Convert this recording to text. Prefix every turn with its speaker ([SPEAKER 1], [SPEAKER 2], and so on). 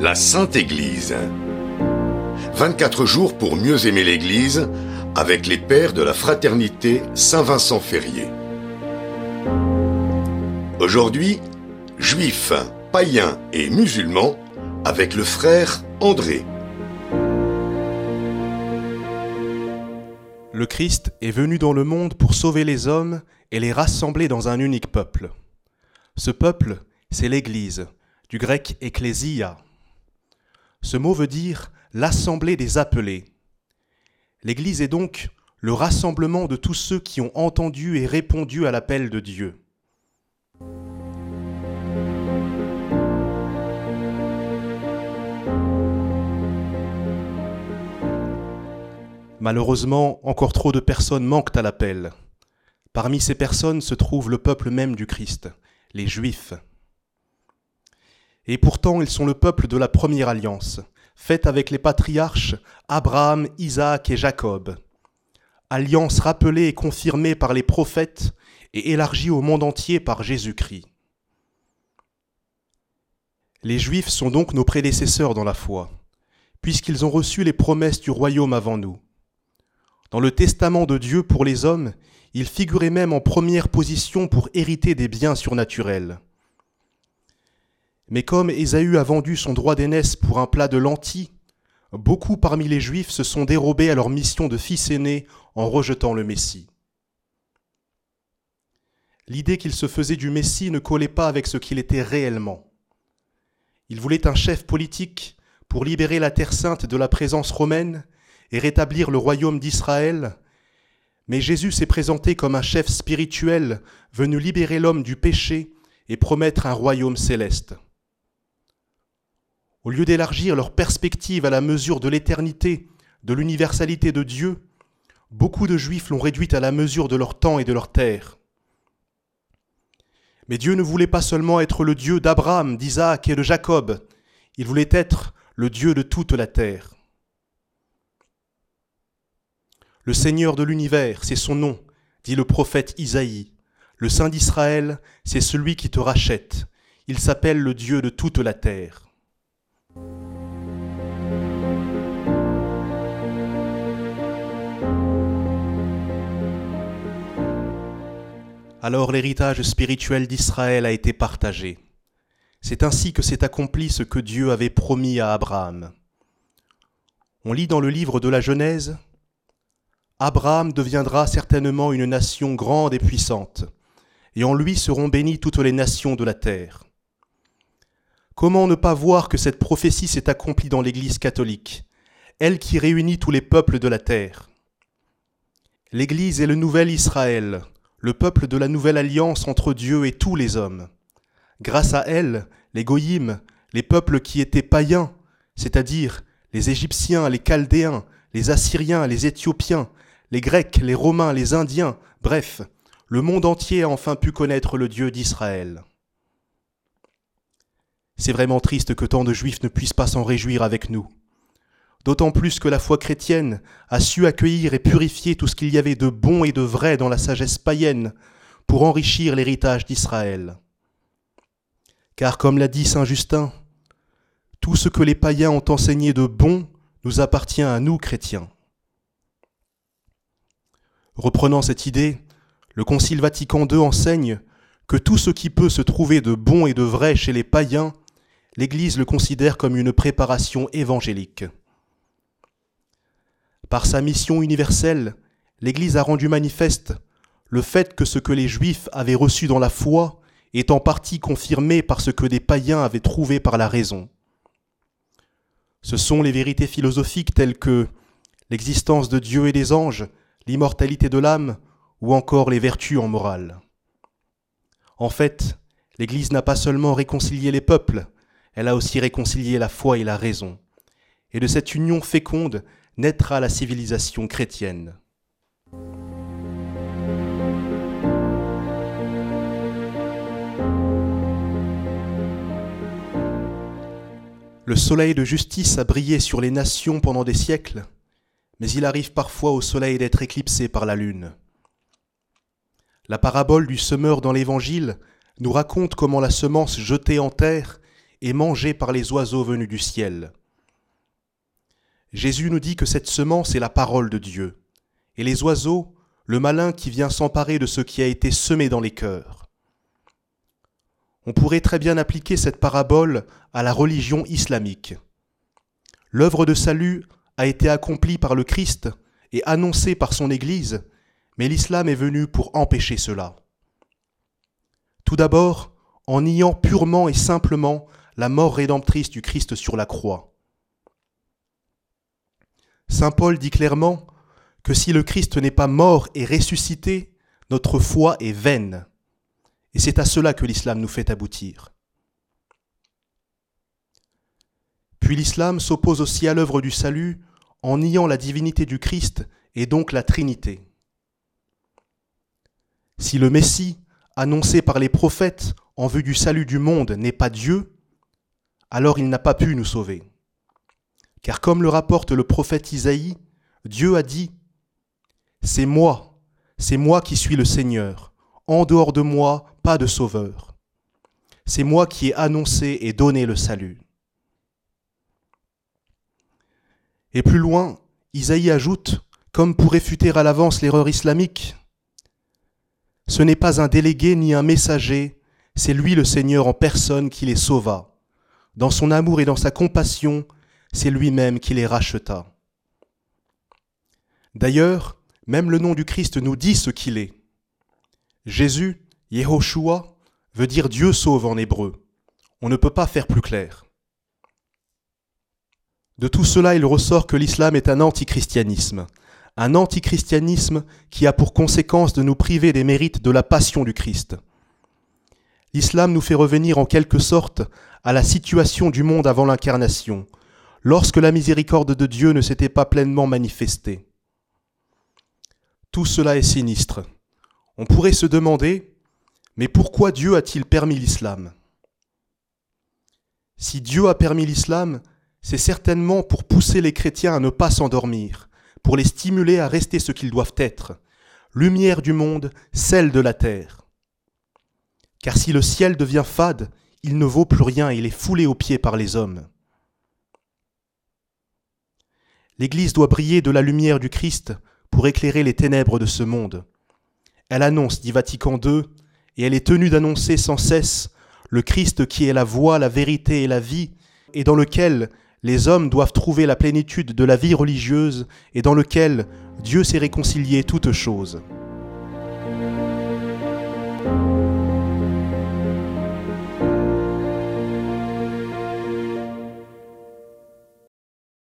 [SPEAKER 1] La Sainte Église. 24 jours pour mieux aimer l'Église avec les pères de la fraternité Saint-Vincent Ferrier. Aujourd'hui, juifs, païens et musulmans avec le frère André.
[SPEAKER 2] Le Christ est venu dans le monde pour sauver les hommes et les rassembler dans un unique peuple. Ce peuple, c'est l'Église, du grec ecclésia. Ce mot veut dire l'assemblée des appelés. L'Église est donc le rassemblement de tous ceux qui ont entendu et répondu à l'appel de Dieu. Malheureusement, encore trop de personnes manquent à l'appel. Parmi ces personnes se trouve le peuple même du Christ, les Juifs. Et pourtant, ils sont le peuple de la première alliance, faite avec les patriarches Abraham, Isaac et Jacob. Alliance rappelée et confirmée par les prophètes et élargie au monde entier par Jésus-Christ. Les Juifs sont donc nos prédécesseurs dans la foi, puisqu'ils ont reçu les promesses du royaume avant nous. Dans le testament de Dieu pour les hommes, ils figuraient même en première position pour hériter des biens surnaturels. Mais comme Ésaü a vendu son droit d'aînesse pour un plat de lentilles, beaucoup parmi les Juifs se sont dérobés à leur mission de fils aîné en rejetant le Messie. L'idée qu'il se faisait du Messie ne collait pas avec ce qu'il était réellement. Il voulait un chef politique pour libérer la Terre sainte de la présence romaine et rétablir le royaume d'Israël, mais Jésus s'est présenté comme un chef spirituel venu libérer l'homme du péché et promettre un royaume céleste. Au lieu d'élargir leur perspective à la mesure de l'éternité, de l'universalité de Dieu, beaucoup de Juifs l'ont réduite à la mesure de leur temps et de leur terre. Mais Dieu ne voulait pas seulement être le Dieu d'Abraham, d'Isaac et de Jacob, il voulait être le Dieu de toute la terre. Le Seigneur de l'univers, c'est son nom, dit le prophète Isaïe. Le Saint d'Israël, c'est celui qui te rachète. Il s'appelle le Dieu de toute la terre. Alors l'héritage spirituel d'Israël a été partagé. C'est ainsi que s'est accompli ce que Dieu avait promis à Abraham. On lit dans le livre de la Genèse, Abraham deviendra certainement une nation grande et puissante, et en lui seront bénies toutes les nations de la terre. Comment ne pas voir que cette prophétie s'est accomplie dans l'Église catholique, elle qui réunit tous les peuples de la terre? L'Église est le nouvel Israël, le peuple de la nouvelle alliance entre Dieu et tous les hommes. Grâce à elle, les goyim, les peuples qui étaient païens, c'est-à-dire les Égyptiens, les Chaldéens, les Assyriens, les Éthiopiens, les Grecs, les Romains, les Indiens, bref, le monde entier a enfin pu connaître le Dieu d'Israël. C'est vraiment triste que tant de Juifs ne puissent pas s'en réjouir avec nous. D'autant plus que la foi chrétienne a su accueillir et purifier tout ce qu'il y avait de bon et de vrai dans la sagesse païenne pour enrichir l'héritage d'Israël. Car comme l'a dit Saint Justin, tout ce que les païens ont enseigné de bon nous appartient à nous chrétiens. Reprenant cette idée, le Concile Vatican II enseigne que tout ce qui peut se trouver de bon et de vrai chez les païens, l'Église le considère comme une préparation évangélique. Par sa mission universelle, l'Église a rendu manifeste le fait que ce que les Juifs avaient reçu dans la foi est en partie confirmé par ce que des païens avaient trouvé par la raison. Ce sont les vérités philosophiques telles que l'existence de Dieu et des anges, l'immortalité de l'âme ou encore les vertus en morale. En fait, l'Église n'a pas seulement réconcilié les peuples, elle a aussi réconcilié la foi et la raison. Et de cette union féconde naîtra la civilisation chrétienne. Le soleil de justice a brillé sur les nations pendant des siècles, mais il arrive parfois au soleil d'être éclipsé par la lune. La parabole du semeur dans l'Évangile nous raconte comment la semence jetée en terre et mangée par les oiseaux venus du ciel. Jésus nous dit que cette semence est la parole de Dieu, et les oiseaux, le malin qui vient s'emparer de ce qui a été semé dans les cœurs. On pourrait très bien appliquer cette parabole à la religion islamique. L'œuvre de salut a été accomplie par le Christ et annoncée par son Église, mais l'islam est venu pour empêcher cela. Tout d'abord, en niant purement et simplement la mort rédemptrice du Christ sur la croix. Saint Paul dit clairement que si le Christ n'est pas mort et ressuscité, notre foi est vaine. Et c'est à cela que l'islam nous fait aboutir. Puis l'islam s'oppose aussi à l'œuvre du salut en niant la divinité du Christ et donc la Trinité. Si le Messie, annoncé par les prophètes en vue du salut du monde, n'est pas Dieu, alors il n'a pas pu nous sauver. Car comme le rapporte le prophète Isaïe, Dieu a dit, C'est moi, c'est moi qui suis le Seigneur, en dehors de moi, pas de sauveur. C'est moi qui ai annoncé et donné le salut. Et plus loin, Isaïe ajoute, comme pour réfuter à l'avance l'erreur islamique, Ce n'est pas un délégué ni un messager, c'est lui le Seigneur en personne qui les sauva. Dans son amour et dans sa compassion, c'est lui-même qui les racheta. D'ailleurs, même le nom du Christ nous dit ce qu'il est. Jésus, Yehoshua, veut dire Dieu sauve en hébreu. On ne peut pas faire plus clair. De tout cela, il ressort que l'islam est un antichristianisme, un antichristianisme qui a pour conséquence de nous priver des mérites de la passion du Christ. L'islam nous fait revenir en quelque sorte à la situation du monde avant l'incarnation, lorsque la miséricorde de Dieu ne s'était pas pleinement manifestée. Tout cela est sinistre. On pourrait se demander, mais pourquoi Dieu a-t-il permis l'islam? Si Dieu a permis l'islam, c'est certainement pour pousser les chrétiens à ne pas s'endormir, pour les stimuler à rester ce qu'ils doivent être, lumière du monde, celle de la terre. Car si le ciel devient fade, il ne vaut plus rien, il est foulé aux pieds par les hommes. L'Église doit briller de la lumière du Christ pour éclairer les ténèbres de ce monde. Elle annonce, dit Vatican II, et elle est tenue d'annoncer sans cesse le Christ qui est la voie, la vérité et la vie, et dans lequel les hommes doivent trouver la plénitude de la vie religieuse, et dans lequel Dieu s'est réconcilié toutes choses.